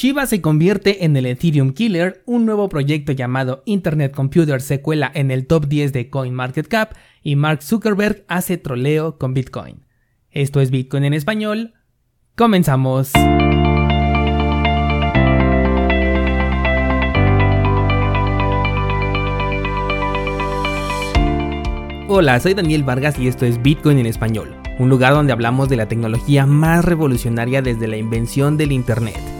Shiba se convierte en el Ethereum Killer, un nuevo proyecto llamado Internet Computer se cuela en el top 10 de CoinMarketCap y Mark Zuckerberg hace troleo con Bitcoin. Esto es Bitcoin en español. Comenzamos. Hola, soy Daniel Vargas y esto es Bitcoin en español, un lugar donde hablamos de la tecnología más revolucionaria desde la invención del Internet.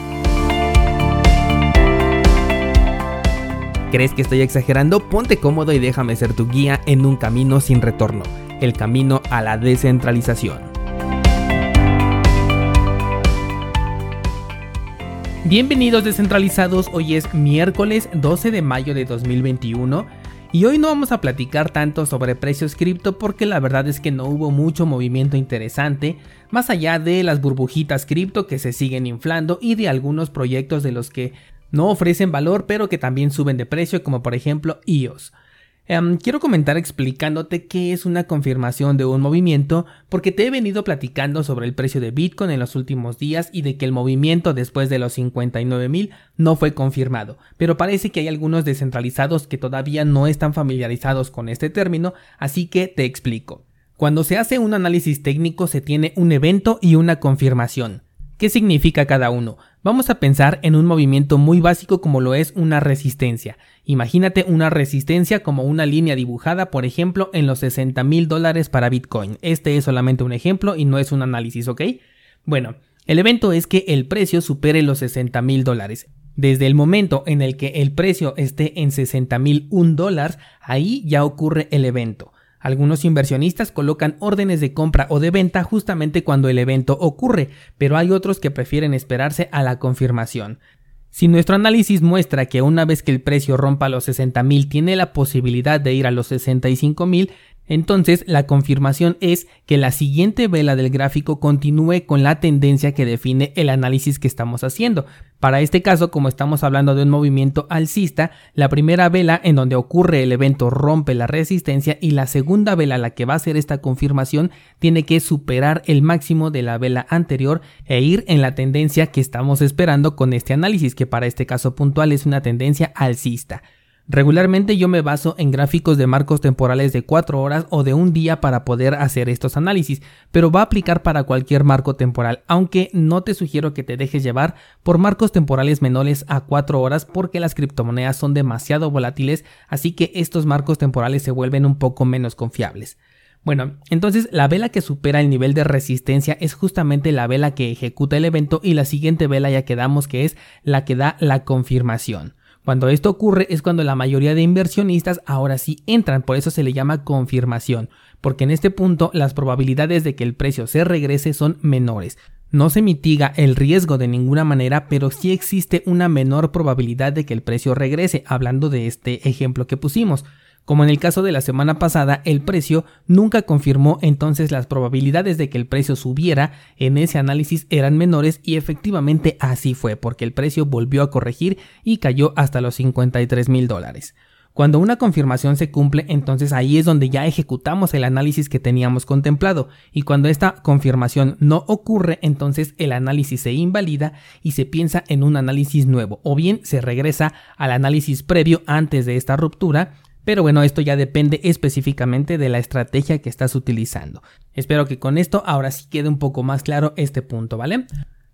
¿Crees que estoy exagerando? Ponte cómodo y déjame ser tu guía en un camino sin retorno, el camino a la descentralización. Bienvenidos descentralizados, hoy es miércoles 12 de mayo de 2021 y hoy no vamos a platicar tanto sobre precios cripto porque la verdad es que no hubo mucho movimiento interesante, más allá de las burbujitas cripto que se siguen inflando y de algunos proyectos de los que no ofrecen valor pero que también suben de precio como por ejemplo EOS. Em, quiero comentar explicándote qué es una confirmación de un movimiento porque te he venido platicando sobre el precio de Bitcoin en los últimos días y de que el movimiento después de los 59.000 no fue confirmado, pero parece que hay algunos descentralizados que todavía no están familiarizados con este término, así que te explico. Cuando se hace un análisis técnico se tiene un evento y una confirmación. ¿Qué significa cada uno? Vamos a pensar en un movimiento muy básico como lo es una resistencia. Imagínate una resistencia como una línea dibujada, por ejemplo, en los 60 mil dólares para Bitcoin. Este es solamente un ejemplo y no es un análisis, ¿ok? Bueno, el evento es que el precio supere los 60 mil dólares. Desde el momento en el que el precio esté en 60 mil un dólar, ahí ya ocurre el evento. Algunos inversionistas colocan órdenes de compra o de venta justamente cuando el evento ocurre, pero hay otros que prefieren esperarse a la confirmación. Si nuestro análisis muestra que una vez que el precio rompa los 60.000 tiene la posibilidad de ir a los 65.000, entonces la confirmación es que la siguiente vela del gráfico continúe con la tendencia que define el análisis que estamos haciendo. Para este caso, como estamos hablando de un movimiento alcista, la primera vela en donde ocurre el evento rompe la resistencia y la segunda vela, la que va a hacer esta confirmación, tiene que superar el máximo de la vela anterior e ir en la tendencia que estamos esperando con este análisis, que para este caso puntual es una tendencia alcista. Regularmente yo me baso en gráficos de marcos temporales de 4 horas o de un día para poder hacer estos análisis, pero va a aplicar para cualquier marco temporal, aunque no te sugiero que te dejes llevar por marcos temporales menores a 4 horas porque las criptomonedas son demasiado volátiles, así que estos marcos temporales se vuelven un poco menos confiables. Bueno, entonces la vela que supera el nivel de resistencia es justamente la vela que ejecuta el evento y la siguiente vela ya quedamos que es la que da la confirmación. Cuando esto ocurre es cuando la mayoría de inversionistas ahora sí entran, por eso se le llama confirmación, porque en este punto las probabilidades de que el precio se regrese son menores. No se mitiga el riesgo de ninguna manera, pero sí existe una menor probabilidad de que el precio regrese, hablando de este ejemplo que pusimos. Como en el caso de la semana pasada, el precio nunca confirmó, entonces las probabilidades de que el precio subiera en ese análisis eran menores y efectivamente así fue, porque el precio volvió a corregir y cayó hasta los 53 mil dólares. Cuando una confirmación se cumple, entonces ahí es donde ya ejecutamos el análisis que teníamos contemplado y cuando esta confirmación no ocurre, entonces el análisis se invalida y se piensa en un análisis nuevo o bien se regresa al análisis previo antes de esta ruptura pero bueno, esto ya depende específicamente de la estrategia que estás utilizando. Espero que con esto ahora sí quede un poco más claro este punto, ¿vale?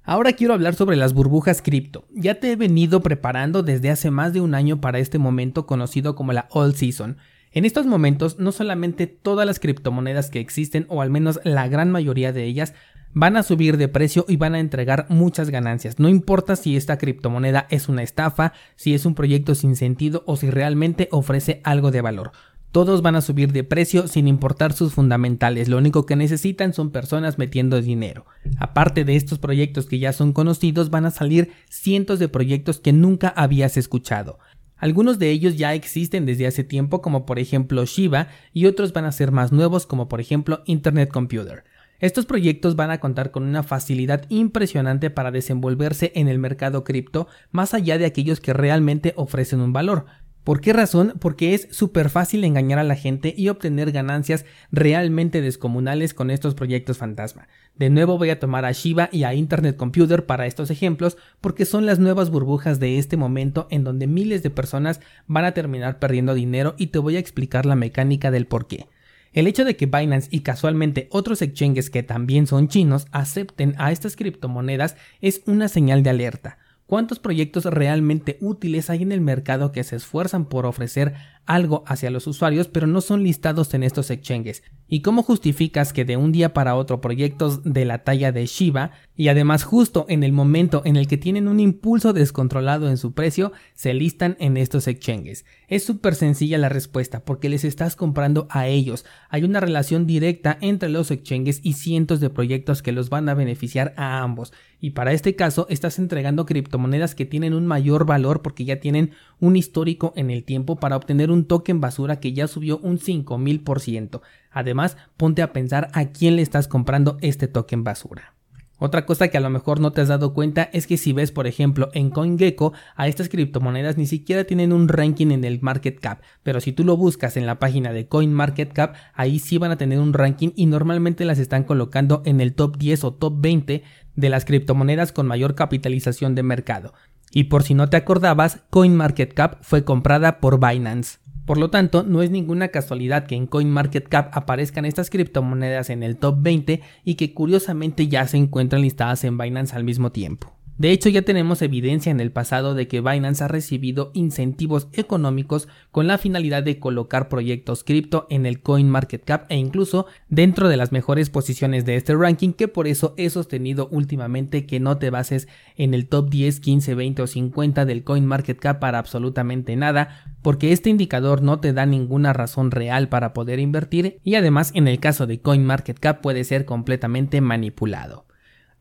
Ahora quiero hablar sobre las burbujas cripto. Ya te he venido preparando desde hace más de un año para este momento conocido como la All Season. En estos momentos, no solamente todas las criptomonedas que existen, o al menos la gran mayoría de ellas, van a subir de precio y van a entregar muchas ganancias. No importa si esta criptomoneda es una estafa, si es un proyecto sin sentido o si realmente ofrece algo de valor. Todos van a subir de precio sin importar sus fundamentales, lo único que necesitan son personas metiendo dinero. Aparte de estos proyectos que ya son conocidos, van a salir cientos de proyectos que nunca habías escuchado. Algunos de ellos ya existen desde hace tiempo como por ejemplo Shiba y otros van a ser más nuevos como por ejemplo Internet Computer. Estos proyectos van a contar con una facilidad impresionante para desenvolverse en el mercado cripto, más allá de aquellos que realmente ofrecen un valor. ¿Por qué razón? Porque es súper fácil engañar a la gente y obtener ganancias realmente descomunales con estos proyectos fantasma. De nuevo voy a tomar a Shiba y a Internet Computer para estos ejemplos porque son las nuevas burbujas de este momento en donde miles de personas van a terminar perdiendo dinero y te voy a explicar la mecánica del por qué. El hecho de que Binance y casualmente otros exchanges que también son chinos acepten a estas criptomonedas es una señal de alerta. ¿Cuántos proyectos realmente útiles hay en el mercado que se esfuerzan por ofrecer algo hacia los usuarios pero no son listados en estos exchanges? ¿Y cómo justificas que de un día para otro proyectos de la talla de Shiba y además justo en el momento en el que tienen un impulso descontrolado en su precio se listan en estos exchanges? Es súper sencilla la respuesta porque les estás comprando a ellos. Hay una relación directa entre los exchanges y cientos de proyectos que los van a beneficiar a ambos. Y para este caso estás entregando criptomonedas que tienen un mayor valor porque ya tienen un histórico en el tiempo para obtener un token basura que ya subió un 5000%. Además, ponte a pensar a quién le estás comprando este token basura. Otra cosa que a lo mejor no te has dado cuenta es que si ves por ejemplo en CoinGecko a estas criptomonedas ni siquiera tienen un ranking en el market cap, pero si tú lo buscas en la página de CoinMarketCap ahí sí van a tener un ranking y normalmente las están colocando en el top 10 o top 20 de las criptomonedas con mayor capitalización de mercado. Y por si no te acordabas, CoinMarketCap fue comprada por Binance. Por lo tanto, no es ninguna casualidad que en CoinMarketCap aparezcan estas criptomonedas en el top 20 y que curiosamente ya se encuentran listadas en Binance al mismo tiempo. De hecho, ya tenemos evidencia en el pasado de que Binance ha recibido incentivos económicos con la finalidad de colocar proyectos cripto en el CoinMarketCap e incluso dentro de las mejores posiciones de este ranking, que por eso he sostenido últimamente que no te bases en el top 10, 15, 20 o 50 del CoinMarketCap para absolutamente nada, porque este indicador no te da ninguna razón real para poder invertir y además en el caso de CoinMarketCap puede ser completamente manipulado.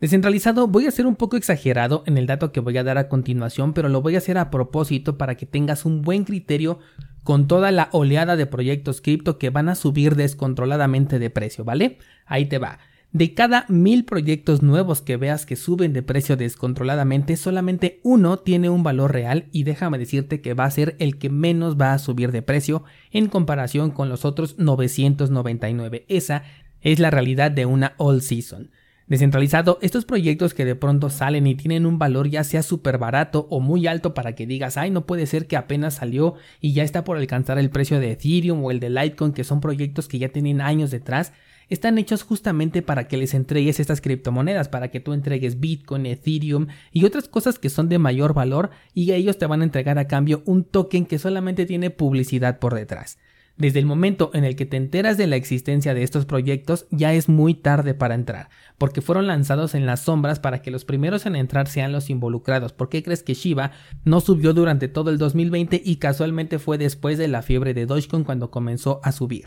Descentralizado voy a ser un poco exagerado en el dato que voy a dar a continuación, pero lo voy a hacer a propósito para que tengas un buen criterio con toda la oleada de proyectos cripto que van a subir descontroladamente de precio, ¿vale? Ahí te va. De cada mil proyectos nuevos que veas que suben de precio descontroladamente, solamente uno tiene un valor real y déjame decirte que va a ser el que menos va a subir de precio en comparación con los otros 999. Esa es la realidad de una all season. Descentralizado, estos proyectos que de pronto salen y tienen un valor ya sea súper barato o muy alto para que digas, ay, no puede ser que apenas salió y ya está por alcanzar el precio de Ethereum o el de Litecoin, que son proyectos que ya tienen años detrás, están hechos justamente para que les entregues estas criptomonedas, para que tú entregues Bitcoin, Ethereum y otras cosas que son de mayor valor y ellos te van a entregar a cambio un token que solamente tiene publicidad por detrás. Desde el momento en el que te enteras de la existencia de estos proyectos ya es muy tarde para entrar, porque fueron lanzados en las sombras para que los primeros en entrar sean los involucrados. ¿Por qué crees que Shiba no subió durante todo el 2020 y casualmente fue después de la fiebre de Dogecoin cuando comenzó a subir?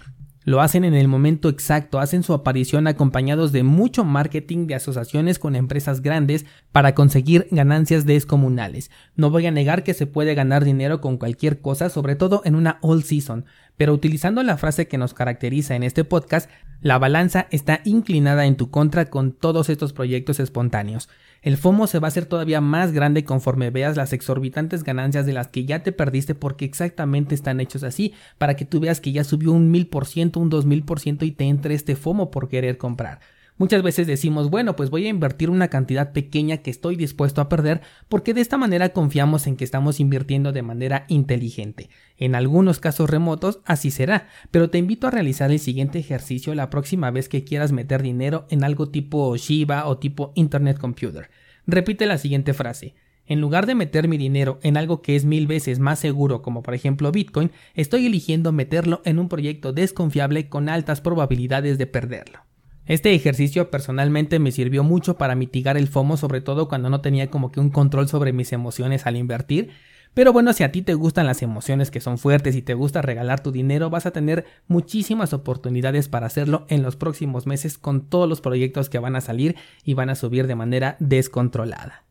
Lo hacen en el momento exacto, hacen su aparición acompañados de mucho marketing de asociaciones con empresas grandes para conseguir ganancias descomunales. No voy a negar que se puede ganar dinero con cualquier cosa, sobre todo en una all season, pero utilizando la frase que nos caracteriza en este podcast, la balanza está inclinada en tu contra con todos estos proyectos espontáneos. El FOMO se va a hacer todavía más grande conforme veas las exorbitantes ganancias de las que ya te perdiste porque exactamente están hechos así, para que tú veas que ya subió un mil por ciento, un dos mil por ciento y te entre este FOMO por querer comprar. Muchas veces decimos, bueno, pues voy a invertir una cantidad pequeña que estoy dispuesto a perder porque de esta manera confiamos en que estamos invirtiendo de manera inteligente. En algunos casos remotos así será, pero te invito a realizar el siguiente ejercicio la próxima vez que quieras meter dinero en algo tipo Shiba o tipo Internet Computer. Repite la siguiente frase. En lugar de meter mi dinero en algo que es mil veces más seguro, como por ejemplo Bitcoin, estoy eligiendo meterlo en un proyecto desconfiable con altas probabilidades de perderlo. Este ejercicio personalmente me sirvió mucho para mitigar el FOMO, sobre todo cuando no tenía como que un control sobre mis emociones al invertir. Pero bueno, si a ti te gustan las emociones que son fuertes y te gusta regalar tu dinero, vas a tener muchísimas oportunidades para hacerlo en los próximos meses con todos los proyectos que van a salir y van a subir de manera descontrolada.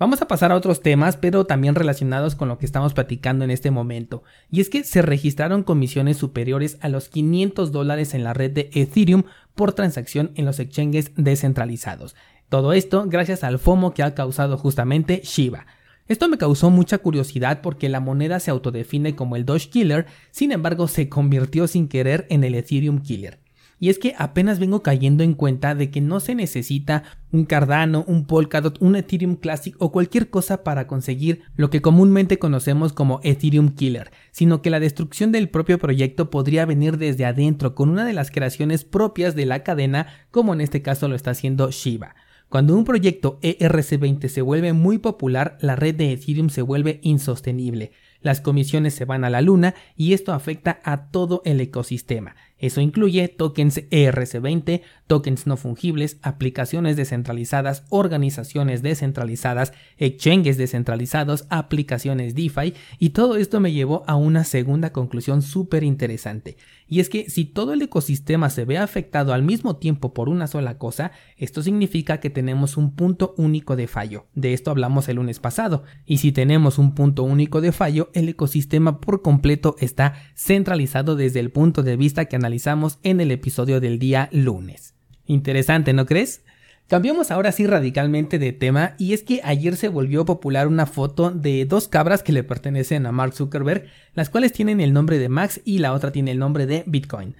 Vamos a pasar a otros temas, pero también relacionados con lo que estamos platicando en este momento. Y es que se registraron comisiones superiores a los 500 dólares en la red de Ethereum por transacción en los exchanges descentralizados. Todo esto gracias al FOMO que ha causado justamente Shiba. Esto me causó mucha curiosidad porque la moneda se autodefine como el Doge Killer, sin embargo se convirtió sin querer en el Ethereum Killer. Y es que apenas vengo cayendo en cuenta de que no se necesita un Cardano, un Polkadot, un Ethereum Classic o cualquier cosa para conseguir lo que comúnmente conocemos como Ethereum Killer, sino que la destrucción del propio proyecto podría venir desde adentro con una de las creaciones propias de la cadena, como en este caso lo está haciendo Shiba. Cuando un proyecto ERC20 se vuelve muy popular, la red de Ethereum se vuelve insostenible las comisiones se van a la luna y esto afecta a todo el ecosistema. Eso incluye tokens ERC20, tokens no fungibles, aplicaciones descentralizadas, organizaciones descentralizadas, exchanges descentralizados, aplicaciones DeFi y todo esto me llevó a una segunda conclusión súper interesante. Y es que si todo el ecosistema se ve afectado al mismo tiempo por una sola cosa, esto significa que tenemos un punto único de fallo. De esto hablamos el lunes pasado. Y si tenemos un punto único de fallo, el ecosistema por completo está centralizado desde el punto de vista que analizamos en el episodio del día lunes. Interesante, ¿no crees? Cambiamos ahora sí radicalmente de tema y es que ayer se volvió popular una foto de dos cabras que le pertenecen a Mark Zuckerberg, las cuales tienen el nombre de Max y la otra tiene el nombre de Bitcoin.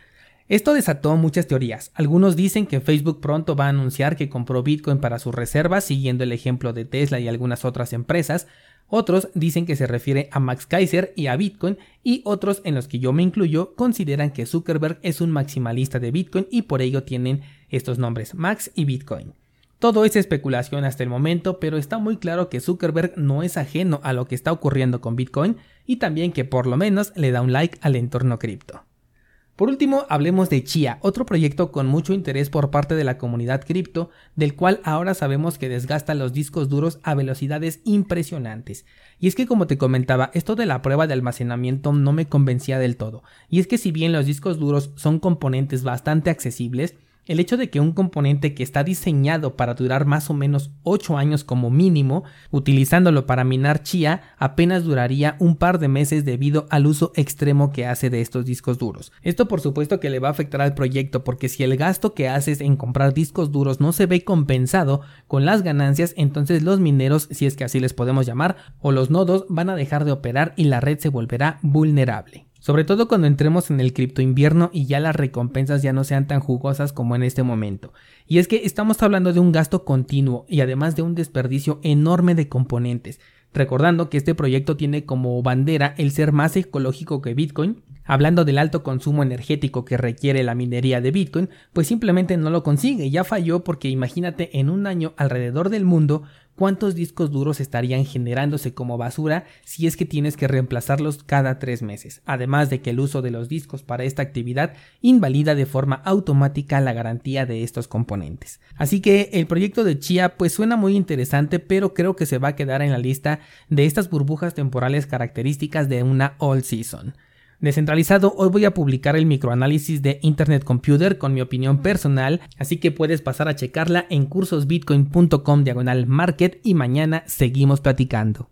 Esto desató muchas teorías. Algunos dicen que Facebook pronto va a anunciar que compró Bitcoin para sus reservas, siguiendo el ejemplo de Tesla y algunas otras empresas. Otros dicen que se refiere a Max Kaiser y a Bitcoin, y otros, en los que yo me incluyo, consideran que Zuckerberg es un maximalista de Bitcoin y por ello tienen estos nombres, Max y Bitcoin. Todo es especulación hasta el momento, pero está muy claro que Zuckerberg no es ajeno a lo que está ocurriendo con Bitcoin y también que por lo menos le da un like al entorno cripto. Por último, hablemos de Chia, otro proyecto con mucho interés por parte de la comunidad cripto, del cual ahora sabemos que desgasta los discos duros a velocidades impresionantes. Y es que como te comentaba, esto de la prueba de almacenamiento no me convencía del todo. Y es que si bien los discos duros son componentes bastante accesibles, el hecho de que un componente que está diseñado para durar más o menos 8 años como mínimo, utilizándolo para minar chía, apenas duraría un par de meses debido al uso extremo que hace de estos discos duros. Esto por supuesto que le va a afectar al proyecto porque si el gasto que haces en comprar discos duros no se ve compensado con las ganancias, entonces los mineros, si es que así les podemos llamar, o los nodos van a dejar de operar y la red se volverá vulnerable. Sobre todo cuando entremos en el cripto invierno y ya las recompensas ya no sean tan jugosas como en este momento. Y es que estamos hablando de un gasto continuo y además de un desperdicio enorme de componentes. Recordando que este proyecto tiene como bandera el ser más ecológico que Bitcoin, hablando del alto consumo energético que requiere la minería de Bitcoin, pues simplemente no lo consigue, ya falló porque imagínate en un año alrededor del mundo cuántos discos duros estarían generándose como basura si es que tienes que reemplazarlos cada tres meses, además de que el uso de los discos para esta actividad invalida de forma automática la garantía de estos componentes. Así que el proyecto de Chia pues suena muy interesante, pero creo que se va a quedar en la lista de estas burbujas temporales características de una all season. Descentralizado, hoy voy a publicar el microanálisis de Internet Computer con mi opinión personal, así que puedes pasar a checarla en cursosbitcoin.com diagonal market y mañana seguimos platicando.